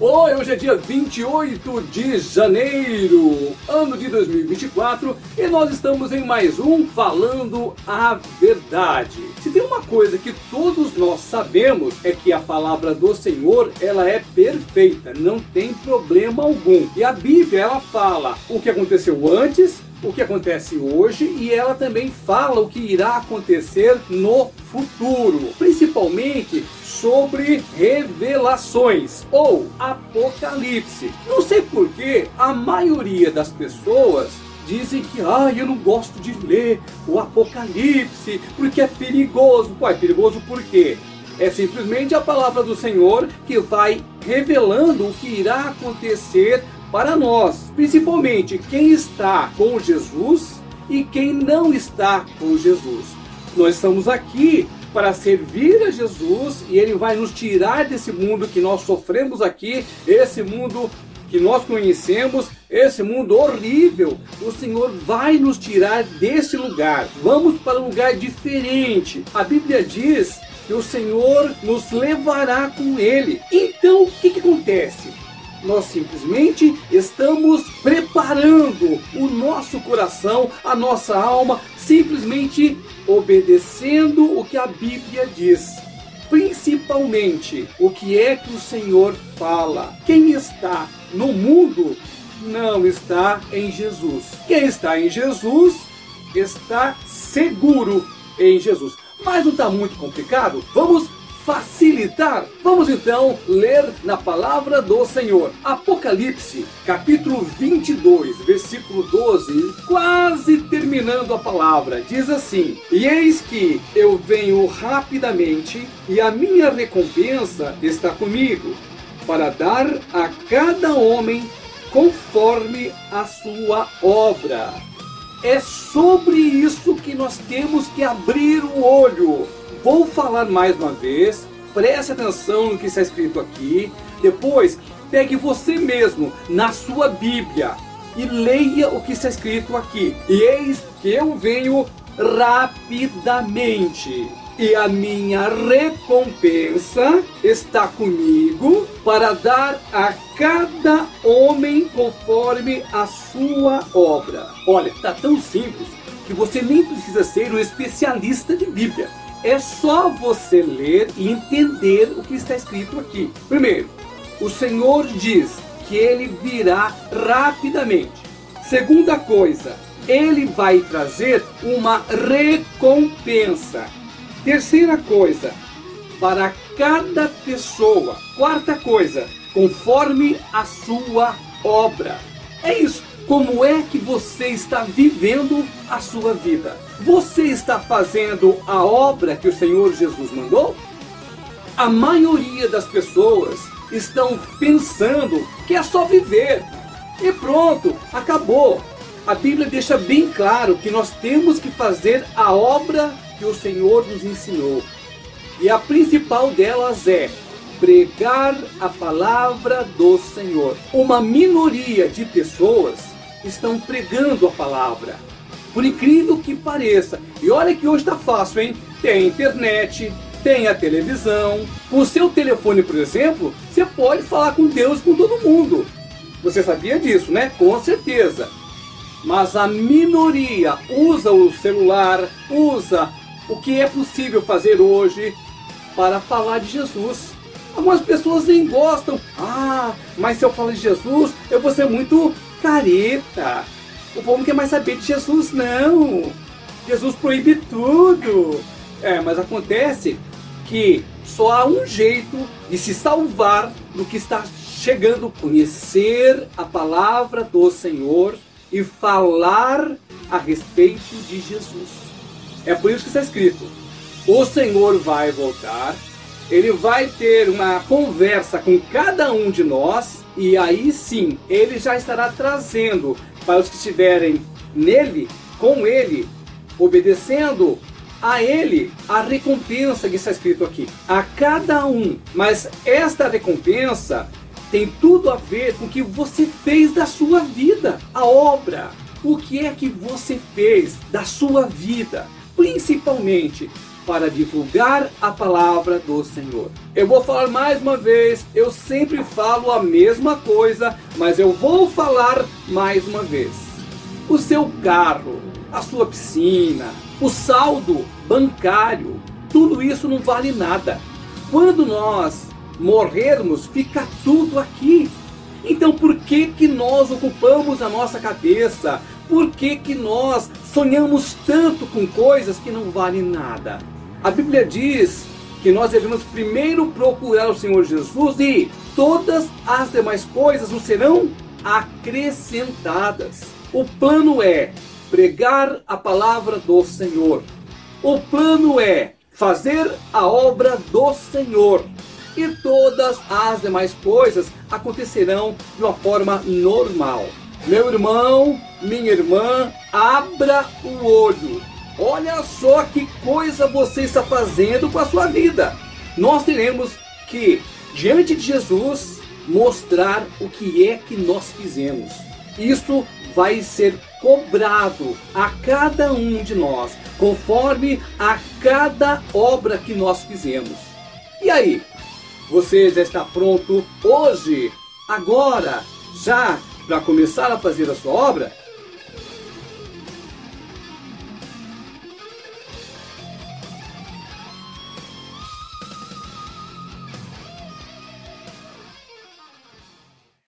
Oi, hoje é dia 28 de janeiro, ano de 2024, e nós estamos em mais um Falando a Verdade. Se tem uma coisa que todos nós sabemos é que a palavra do Senhor, ela é perfeita, não tem problema algum. E a Bíblia, ela fala o que aconteceu antes, o que acontece hoje e ela também fala o que irá acontecer no futuro, principalmente sobre revelações ou apocalipse. Não sei porquê, a maioria das pessoas dizem que ah, eu não gosto de ler o Apocalipse porque é perigoso. Pô, é perigoso por quê? É simplesmente a palavra do Senhor que vai revelando o que irá acontecer para nós, principalmente quem está com Jesus e quem não está com Jesus. Nós estamos aqui para servir a Jesus e Ele vai nos tirar desse mundo que nós sofremos aqui, esse mundo que nós conhecemos, esse mundo horrível. O Senhor vai nos tirar desse lugar. Vamos para um lugar diferente. A Bíblia diz que o Senhor nos levará com Ele. Então, o que, que acontece? Nós simplesmente estamos preparando o nosso coração, a nossa alma, simplesmente obedecendo o que a Bíblia diz. Principalmente o que é que o Senhor fala. Quem está no mundo não está em Jesus. Quem está em Jesus está seguro em Jesus. Mas não está muito complicado? Vamos facilitar. Vamos então ler na palavra do Senhor. Apocalipse, capítulo 22, versículo 12, quase terminando a palavra. Diz assim: E eis que eu venho rapidamente, e a minha recompensa está comigo, para dar a cada homem conforme a sua obra. É sobre isso que nós temos que abrir o olho Vou falar mais uma vez, preste atenção no que está escrito aqui. Depois, pegue você mesmo na sua Bíblia e leia o que está escrito aqui. E eis que eu venho rapidamente. E a minha recompensa está comigo para dar a cada homem conforme a sua obra. Olha, está tão simples que você nem precisa ser um especialista de Bíblia. É só você ler e entender o que está escrito aqui. Primeiro, o Senhor diz que ele virá rapidamente. Segunda coisa, ele vai trazer uma recompensa. Terceira coisa, para cada pessoa. Quarta coisa, conforme a sua obra. É isso. Como é que você está vivendo a sua vida? Você está fazendo a obra que o Senhor Jesus mandou? A maioria das pessoas estão pensando que é só viver e pronto, acabou. A Bíblia deixa bem claro que nós temos que fazer a obra que o Senhor nos ensinou. E a principal delas é pregar a palavra do Senhor. Uma minoria de pessoas estão pregando a palavra. Por incrível que pareça. E olha que hoje está fácil, hein? Tem internet, tem a televisão. Com o seu telefone, por exemplo, você pode falar com Deus com todo mundo. Você sabia disso, né? Com certeza. Mas a minoria usa o celular, usa o que é possível fazer hoje para falar de Jesus. Algumas pessoas nem gostam. Ah, mas se eu falar de Jesus, eu vou ser muito careta. O povo não quer mais saber de Jesus, não. Jesus proíbe tudo. É, mas acontece que só há um jeito de se salvar do que está chegando, conhecer a palavra do Senhor e falar a respeito de Jesus. É por isso que está escrito: o Senhor vai voltar, ele vai ter uma conversa com cada um de nós e aí sim, ele já estará trazendo para os que estiverem nele, com ele, obedecendo a ele a recompensa que está escrito aqui. A cada um. Mas esta recompensa tem tudo a ver com o que você fez da sua vida, a obra. O que é que você fez da sua vida? Principalmente para divulgar a palavra do Senhor. Eu vou falar mais uma vez, eu sempre falo a mesma coisa, mas eu vou falar mais uma vez. O seu carro, a sua piscina, o saldo bancário, tudo isso não vale nada. Quando nós morrermos, fica tudo aqui. Então por que que nós ocupamos a nossa cabeça? Por que que nós sonhamos tanto com coisas que não valem nada? A Bíblia diz que nós devemos primeiro procurar o Senhor Jesus e todas as demais coisas nos serão acrescentadas. O plano é pregar a palavra do Senhor. O plano é fazer a obra do Senhor. E todas as demais coisas acontecerão de uma forma normal. Meu irmão, minha irmã, abra o olho. Olha só que coisa você está fazendo com a sua vida. Nós teremos que, diante de Jesus, mostrar o que é que nós fizemos. Isso vai ser cobrado a cada um de nós, conforme a cada obra que nós fizemos. E aí, você já está pronto hoje, agora, já para começar a fazer a sua obra?